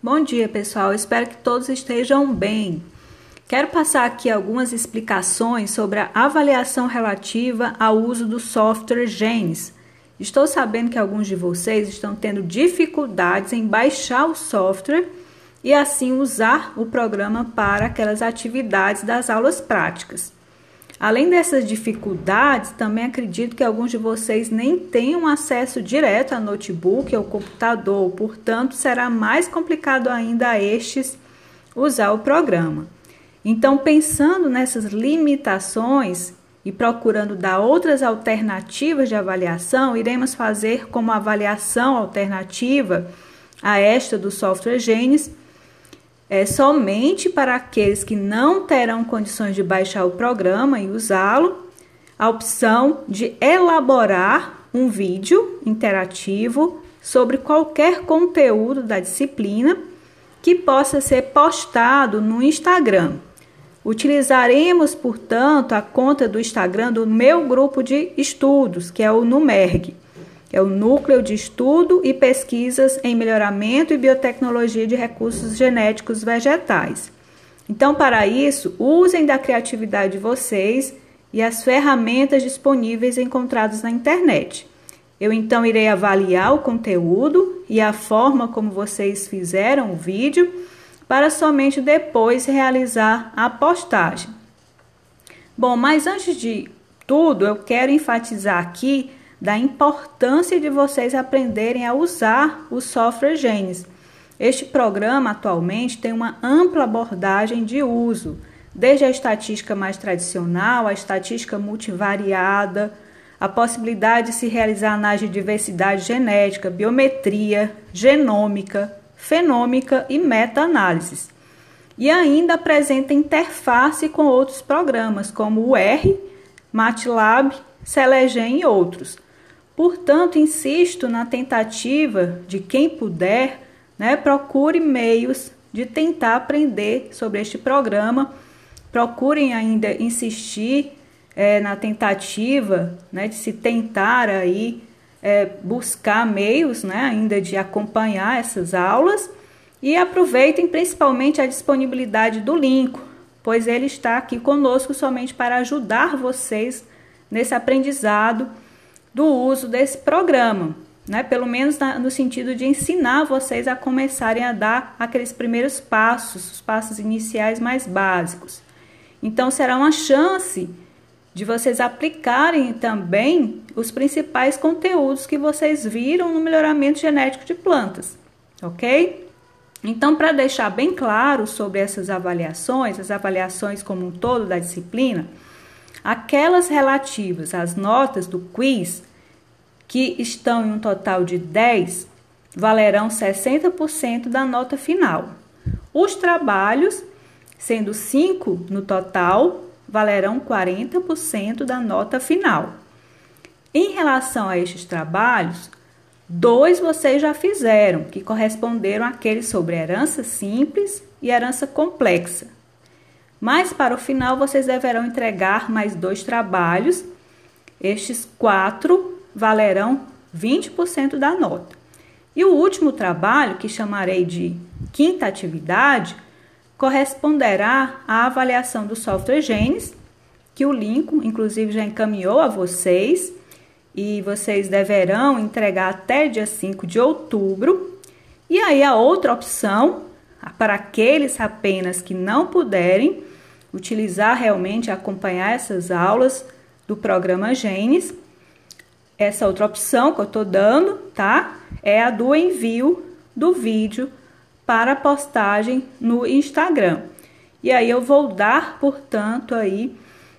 Bom dia, pessoal. Espero que todos estejam bem. Quero passar aqui algumas explicações sobre a avaliação relativa ao uso do software Genes. Estou sabendo que alguns de vocês estão tendo dificuldades em baixar o software e assim usar o programa para aquelas atividades das aulas práticas. Além dessas dificuldades, também acredito que alguns de vocês nem tenham acesso direto a notebook ou computador, portanto, será mais complicado ainda a estes usar o programa. Então, pensando nessas limitações e procurando dar outras alternativas de avaliação, iremos fazer como avaliação alternativa a esta do software Genes é somente para aqueles que não terão condições de baixar o programa e usá-lo, a opção de elaborar um vídeo interativo sobre qualquer conteúdo da disciplina que possa ser postado no Instagram. Utilizaremos, portanto, a conta do Instagram do meu grupo de estudos, que é o NUMERG é o Núcleo de Estudo e Pesquisas em Melhoramento e Biotecnologia de Recursos Genéticos Vegetais. Então, para isso, usem da criatividade de vocês e as ferramentas disponíveis encontradas na internet. Eu então irei avaliar o conteúdo e a forma como vocês fizeram o vídeo para somente depois realizar a postagem. Bom, mas antes de tudo, eu quero enfatizar aqui da importância de vocês aprenderem a usar o software Genes. Este programa atualmente tem uma ampla abordagem de uso, desde a estatística mais tradicional, a estatística multivariada, a possibilidade de se realizar análise de diversidade genética, biometria, genômica, fenômica e meta-análises. E ainda apresenta interface com outros programas, como o R, MATLAB, Selegen e outros. Portanto, insisto na tentativa de quem puder, né, procure meios de tentar aprender sobre este programa. Procurem ainda insistir é, na tentativa né, de se tentar aí é, buscar meios né, ainda de acompanhar essas aulas e aproveitem principalmente a disponibilidade do link, pois ele está aqui conosco somente para ajudar vocês nesse aprendizado do uso desse programa, né? Pelo menos na, no sentido de ensinar vocês a começarem a dar aqueles primeiros passos, os passos iniciais mais básicos. Então será uma chance de vocês aplicarem também os principais conteúdos que vocês viram no melhoramento genético de plantas, ok? Então, para deixar bem claro sobre essas avaliações, as avaliações como um todo da disciplina, aquelas relativas às notas do quiz que estão em um total de 10 valerão 60% da nota final. Os trabalhos, sendo 5 no total, valerão 40% da nota final. Em relação a estes trabalhos, dois vocês já fizeram, que corresponderam àqueles sobre herança simples e herança complexa. Mas para o final vocês deverão entregar mais dois trabalhos. Estes quatro valerão 20% da nota. E o último trabalho, que chamarei de quinta atividade, corresponderá à avaliação do software Genes, que o Lincoln, inclusive, já encaminhou a vocês, e vocês deverão entregar até dia 5 de outubro. E aí, a outra opção, para aqueles apenas que não puderem utilizar realmente, acompanhar essas aulas do programa Genes, essa outra opção que eu estou dando, tá? É a do envio do vídeo para postagem no Instagram. E aí eu vou dar, portanto, aí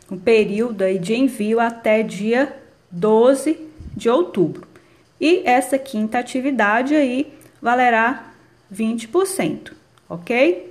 um período aí de envio até dia 12 de outubro. E essa quinta atividade aí valerá 20%, ok?